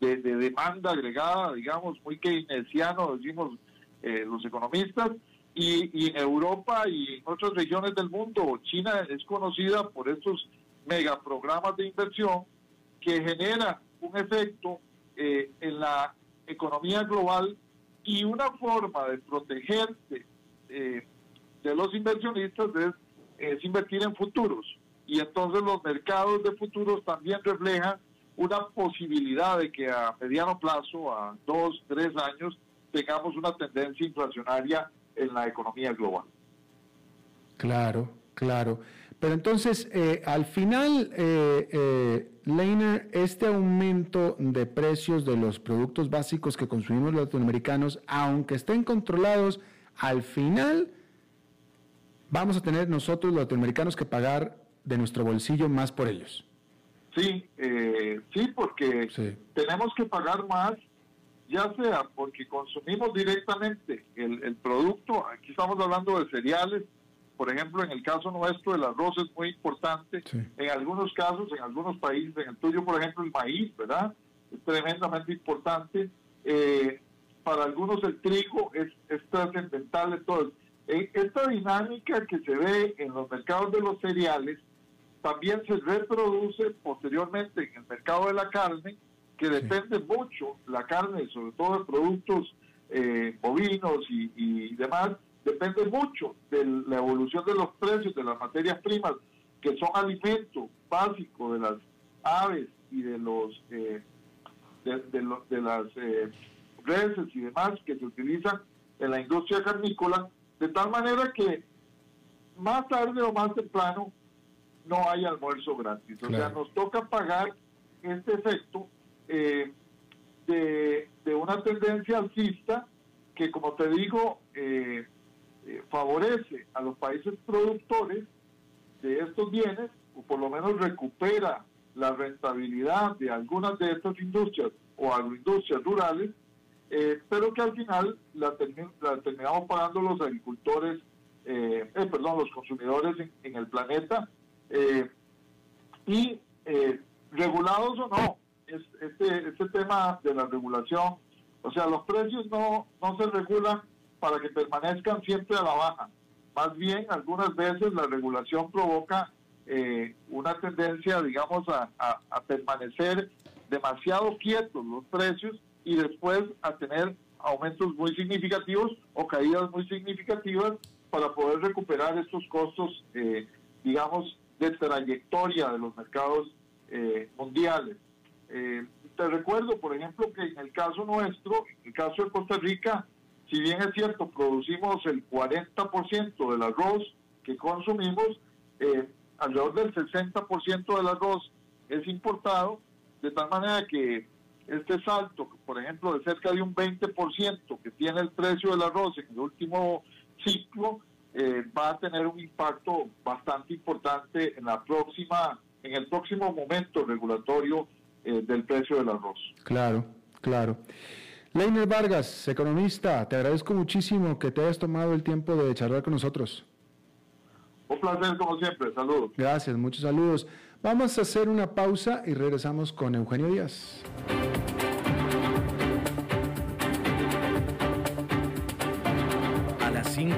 de, de demanda agregada, digamos, muy keynesiano, decimos eh, los economistas, y, y en Europa y en otras regiones del mundo, China es conocida por estos megaprogramas de inversión que generan un efecto eh, en la economía global y una forma de protegerse eh, de los inversionistas es, invertir en futuros. Y entonces los mercados de futuros también reflejan una posibilidad de que a mediano plazo, a dos, tres años, tengamos una tendencia inflacionaria en la economía global. Claro, claro. Pero entonces, eh, al final, eh, eh, Leiner, este aumento de precios de los productos básicos que consumimos los latinoamericanos, aunque estén controlados, al final vamos a tener nosotros los latinoamericanos que pagar de nuestro bolsillo más por ellos. Sí, eh, sí, porque Sí. tenemos que pagar más, ya sea porque consumimos directamente el, el producto, aquí estamos hablando de cereales, por ejemplo, en el caso nuestro el arroz es muy importante, Sí. en algunos casos, en algunos países, en el tuyo, por ejemplo, el maíz, ¿verdad? Es tremendamente importante. Eh, para algunos el trigo es, es trascendental. Entonces, esta dinámica que se ve en los mercados de los cereales también se reproduce posteriormente en el mercado de la carne, que depende mucho, la carne, sobre todo de productos eh, bovinos y, y demás, depende mucho de la evolución de los precios de las materias primas, que son alimento básico de las aves y de los eh, de, de lo- de las eh, reses y demás que se utilizan en la industria carnícola, de tal manera que más tarde o más temprano no hay almuerzo gratis. O sea, nos toca pagar este efecto eh, de, de una tendencia alcista que, como te digo, eh, eh, favorece a los países productores de estos bienes, o por lo menos recupera la rentabilidad de algunas de estas industrias o agroindustrias rurales, eh, pero que al final la, termi- la terminamos pagando los agricultores, eh, eh, perdón, los consumidores en, el planeta, eh, y regulados o no, es, este, este tema de la regulación, o sea, los precios no, no se regulan para que permanezcan siempre a la baja, más bien algunas veces la regulación provoca una tendencia, digamos, a- a permanecer demasiado quietos los precios y después a tener aumentos muy significativos o caídas muy significativas para poder recuperar estos costos, eh, digamos, de trayectoria de los mercados eh, mundiales. Eh, te recuerdo, por ejemplo, que en el caso nuestro, en el caso de Costa Rica, si bien es cierto, producimos el 40% del arroz que consumimos, alrededor del 60% del arroz es importado, de tal manera que este salto, por ejemplo, de cerca de un 20% que tiene el precio del arroz en el último ciclo, eh, va a tener un impacto bastante importante en la próxima, en el próximo momento regulatorio eh, del precio del arroz. Claro, claro. Leiner Vargas, economista, te agradezco muchísimo que te hayas tomado el tiempo de charlar con nosotros. Un placer como siempre, saludos. Gracias, muchos saludos. Vamos a hacer una pausa y regresamos con Eugenio Díaz.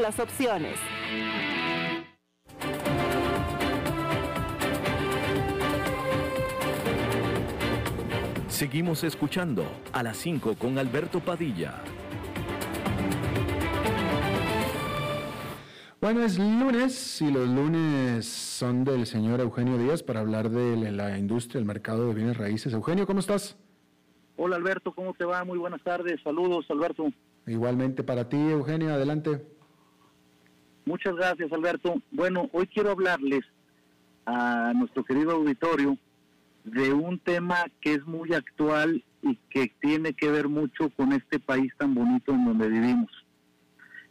las opciones. Seguimos escuchando a las 5 con Alberto Padilla. Bueno, es lunes y los lunes son del señor Eugenio Díaz para hablar de la industria, el mercado de bienes raíces. Eugenio, ¿cómo estás? Hola Alberto, ¿cómo te va? Muy buenas tardes, saludos Alberto. Igualmente para ti, Eugenio, adelante. Muchas gracias, Alberto. Bueno, hoy quiero hablarles a nuestro querido auditorio de un tema que es muy actual y que tiene que ver mucho con este país tan bonito en donde vivimos.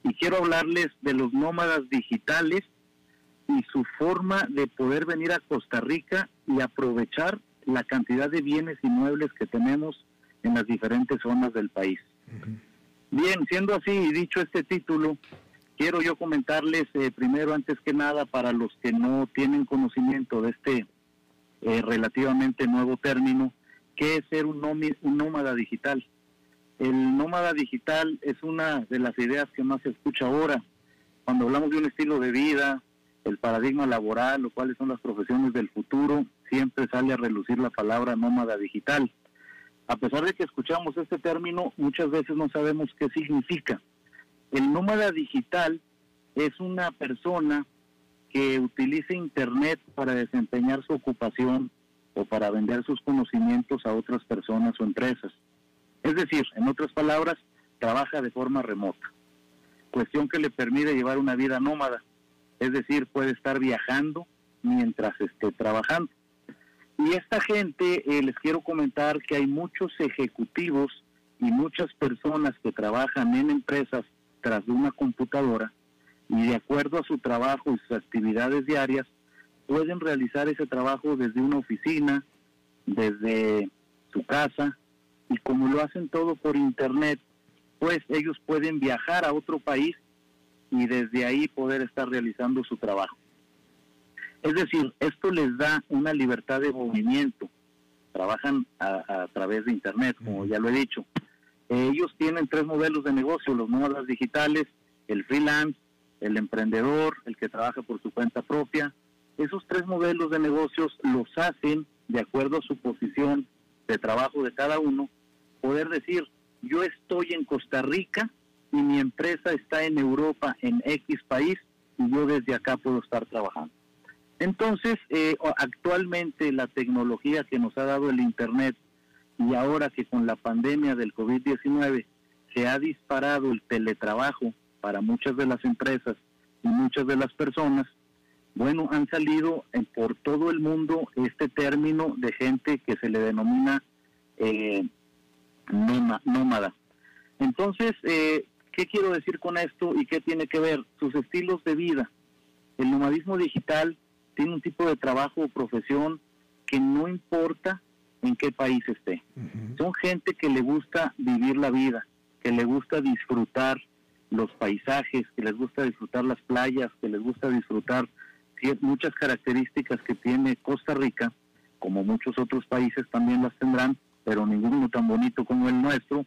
Y quiero hablarles de los nómadas digitales y su forma de poder venir a Costa Rica y aprovechar la cantidad de bienes inmuebles que tenemos en las diferentes zonas del país. Bien, siendo así y dicho este título, quiero yo comentarles eh, primero, antes que nada, para los que no tienen conocimiento de este eh, relativamente nuevo término, qué es ser un, un nómada digital. El nómada digital es una de las ideas que más se escucha ahora. Cuando hablamos de un estilo de vida, el paradigma laboral o cuáles son las profesiones del futuro, siempre sale a relucir la palabra nómada digital. A pesar de que escuchamos este término, muchas veces no sabemos qué significa. El nómada digital es una persona que utiliza Internet para desempeñar su ocupación o para vender sus conocimientos a otras personas o empresas. Es decir, en otras palabras, trabaja de forma remota. Cuestión que le permite llevar una vida nómada. Es decir, puede estar viajando mientras esté trabajando. Y esta gente, eh, les quiero comentar que hay muchos ejecutivos y muchas personas que trabajan en empresas tras de una computadora y de acuerdo a su trabajo y sus actividades diarias, pueden realizar ese trabajo desde una oficina, desde su casa, y como lo hacen todo por internet, pues ellos pueden viajar a otro país y desde ahí poder estar realizando su trabajo. Es decir, esto les da una libertad de movimiento. Trabajan a, a través de internet, como ya lo he dicho. Ellos tienen tres modelos de negocio, los nómadas digitales, el freelance, el emprendedor, el que trabaja por su cuenta propia. Esos tres modelos de negocios los hacen de acuerdo a su posición de trabajo de cada uno, poder decir, yo estoy en Costa Rica y mi empresa está en Europa, en X país, y yo desde acá puedo estar trabajando. Entonces, eh, actualmente la tecnología que nos ha dado el Internet y ahora que con la pandemia del COVID-19 se ha disparado el teletrabajo para muchas de las empresas y muchas de las personas, bueno, han salido por todo el mundo este término de gente que se le denomina eh, nómada. Entonces, eh, ¿qué quiero decir con esto y qué tiene que ver? Sus estilos de vida. El nomadismo digital tiene un tipo de trabajo o profesión que no importa en qué país esté. Son gente que le gusta vivir la vida, que le gusta disfrutar los paisajes, que les gusta disfrutar las playas, que les gusta disfrutar muchas características que tiene Costa Rica, como muchos otros países también las tendrán, pero ninguno tan bonito como el nuestro.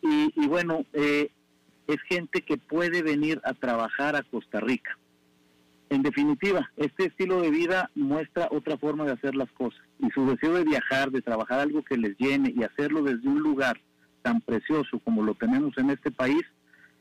Y, bueno, eh, es gente que puede venir a trabajar a Costa Rica. En definitiva, este estilo de vida muestra otra forma de hacer las cosas y su deseo de viajar, de trabajar algo que les llene y hacerlo desde un lugar tan precioso como lo tenemos en este país,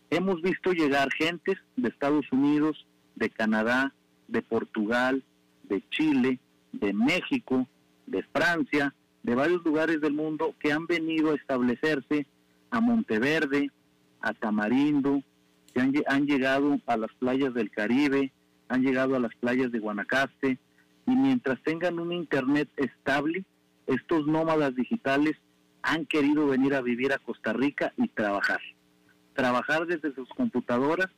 hemos visto llegar gentes de Estados Unidos, de Canadá, de Portugal, de Chile, de México, de Francia, de varios lugares del mundo que han venido a establecerse a Monteverde, a Tamarindo, que han, han llegado a las playas del Caribe, han llegado a las playas de Guanacaste, y mientras tengan un internet estable, estos nómadas digitales han querido venir a vivir a Costa Rica y trabajar. Trabajar desde sus computadoras,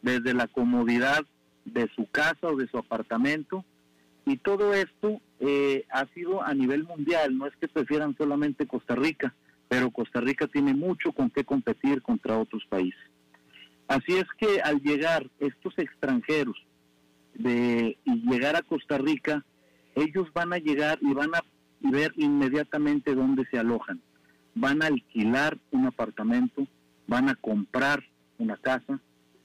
desde la comodidad de su casa o de su apartamento. Y todo esto eh, ha sido a nivel mundial, no es que prefieran solamente Costa Rica, pero Costa Rica tiene mucho con qué competir contra otros países. Así es que al llegar estos extranjeros de, y llegar a Costa Rica, ellos van a llegar y van a ver inmediatamente dónde se alojan. Van a alquilar un apartamento, van a comprar una casa,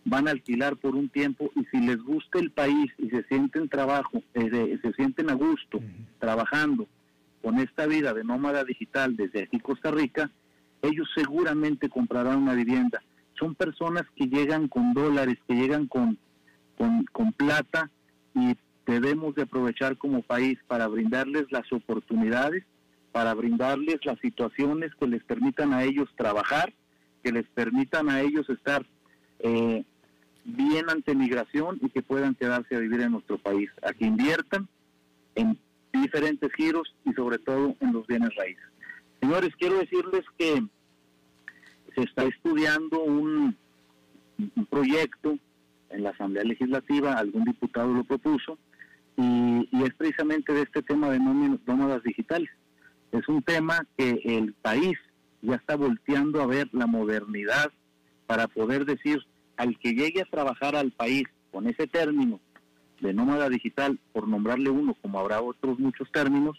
van a alquilar por un tiempo y si les gusta el país y se sienten trabajo, eh, se sienten a gusto trabajando con esta vida de nómada digital desde aquí Costa Rica, ellos seguramente comprarán una vivienda. Son personas que llegan con dólares, que llegan con, con, plata y debemos de aprovechar como país para brindarles las oportunidades, para brindarles las situaciones que les permitan a ellos trabajar, que les permitan a ellos estar eh, bien ante migración y que puedan quedarse a vivir en nuestro país, a que inviertan en diferentes giros y sobre todo en los bienes raíces. Señores, quiero decirles que se está estudiando un, proyecto en la Asamblea Legislativa, algún diputado lo propuso, y, es precisamente de este tema de nómadas digitales. Es un tema que el país ya está volteando a ver la modernidad para poder decir al que llegue a trabajar al país con ese término de nómada digital, por nombrarle uno, como habrá otros muchos términos,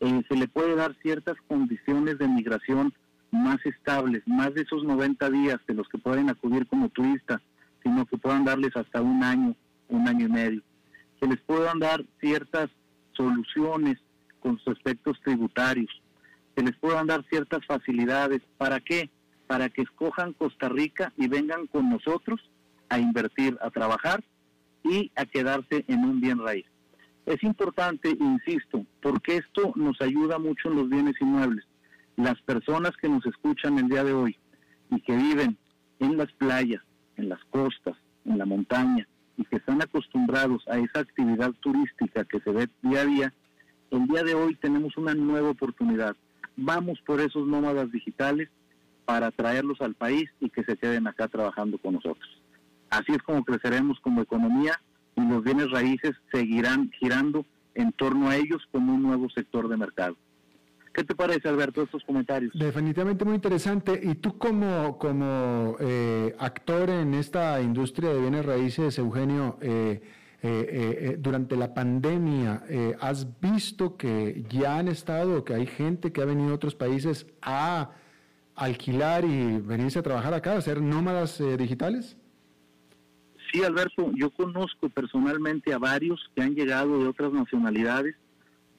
eh, se le puede dar ciertas condiciones de migración más estables, más de esos 90 días de los que pueden acudir como turistas, sino que puedan darles hasta un año, un año y medio. Se les puedan dar ciertas soluciones con sus aspectos tributarios, se les puedan dar ciertas facilidades. ¿Para qué? para que escojan Costa Rica y vengan con nosotros a invertir, a trabajar y a quedarse en un bien raíz. Es importante, insisto, porque esto nos ayuda mucho en los bienes inmuebles. Las personas que nos escuchan el día de hoy y que viven en las playas, en las costas, en la montaña y que están acostumbrados a esa actividad turística que se ve día a día, el día de hoy tenemos una nueva oportunidad. Vamos por esos nómadas digitales para traerlos al país y que se queden acá trabajando con nosotros. Así es como creceremos como economía y los bienes raíces seguirán girando en torno a ellos como un nuevo sector de mercado. ¿Qué te parece, Alberto, estos comentarios? Definitivamente muy interesante. Y tú como, como eh, actor en esta industria de bienes raíces, Eugenio, eh, eh, durante la pandemia, ¿has visto que ya han estado, que hay gente que ha venido de otros países a alquilar y venirse a trabajar acá, a ser nómadas digitales? Sí, Alberto, yo conozco personalmente a varios que han llegado de otras nacionalidades,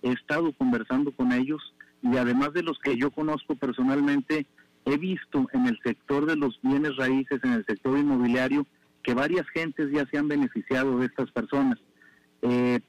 he estado conversando con ellos y además de los que yo conozco personalmente, he visto en el sector de los bienes raíces, en el sector inmobiliario, que varias gentes ya se han beneficiado de estas personas. Eh,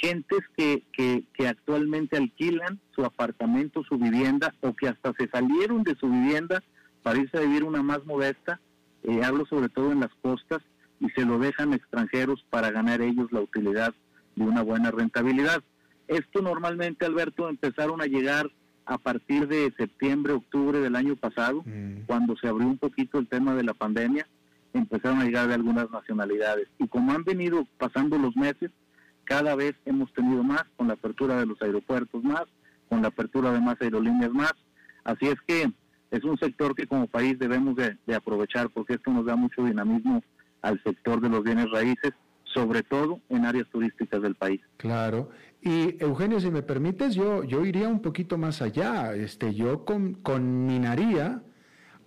gentes que, que, actualmente alquilan su apartamento, su vivienda, o que hasta se salieron de su vivienda para irse a vivir una más modesta, eh, hablo sobre todo en las costas, y se lo dejan extranjeros para ganar ellos la utilidad de una buena rentabilidad. Esto normalmente, Alberto, empezaron a llegar a partir de septiembre, octubre del año pasado, mm. cuando se abrió un poquito el tema de la pandemia. empezaron a llegar de algunas nacionalidades. Y como han venido pasando los meses, cada vez hemos tenido más con la apertura de los aeropuertos más, con la apertura de más aerolíneas más. Así es que es un sector que como país debemos de, aprovechar porque esto nos da mucho dinamismo al sector de los bienes raíces, sobre todo en áreas turísticas del país. Claro. Y Eugenio, si me permites, yo, yo iría un poquito más allá. Este, yo con, conminaría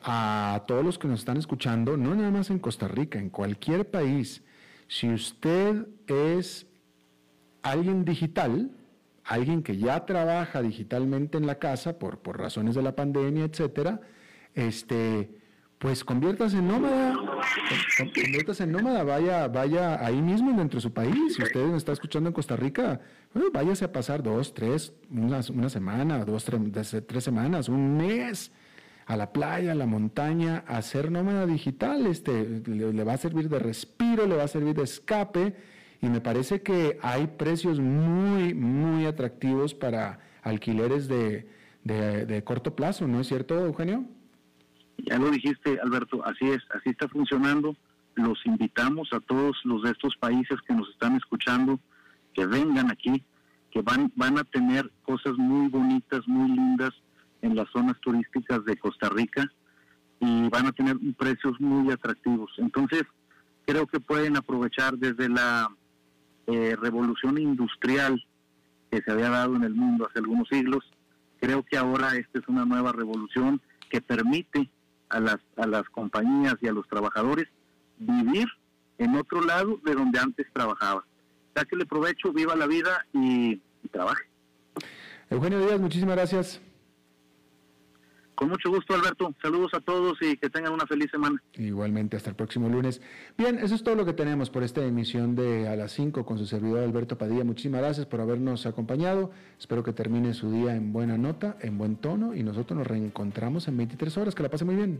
a todos los que nos están escuchando, no nada más en Costa Rica, en cualquier país, si usted es alguien digital, alguien que ya trabaja digitalmente en la casa por, por razones de la pandemia, etcétera, este, pues conviértase en nómada, conviértase en nómada, vaya, vaya ahí mismo dentro de su país. Si usted me está escuchando en Costa Rica, váyase a pasar dos, tres, una, una semana, dos, tres, tres semanas, un mes a la playa, a la montaña, a ser nómada digital, este, le, va a servir de respiro, le va a servir de escape, y me parece que hay precios muy, muy atractivos para alquileres de, de, corto plazo, ¿no es cierto, Eugenio? Ya lo dijiste, Alberto, así es, así está funcionando. Los invitamos a todos los de estos países que nos están escuchando, que vengan aquí, que van, van a tener cosas muy bonitas, muy lindas, en las zonas turísticas de Costa Rica y van a tener precios muy atractivos. Entonces, creo que pueden aprovechar desde la eh, revolución industrial que se había dado en el mundo hace algunos siglos. Creo que ahora esta es una nueva revolución que permite a las, a las compañías y a los trabajadores vivir en otro lado de donde antes trabajaba. Ya que le provecho, viva la vida y trabaje. Eugenio Díaz, muchísimas gracias. Con mucho gusto, Alberto. Saludos a todos y que tengan una feliz semana. Igualmente, hasta el próximo lunes. Bien, eso es todo lo que tenemos por esta emisión de A las 5 con su servidor Alberto Padilla. Muchísimas gracias por habernos acompañado. Espero que termine su día en buena nota, en buen tono y nosotros nos reencontramos en 23 horas. Que la pase muy bien.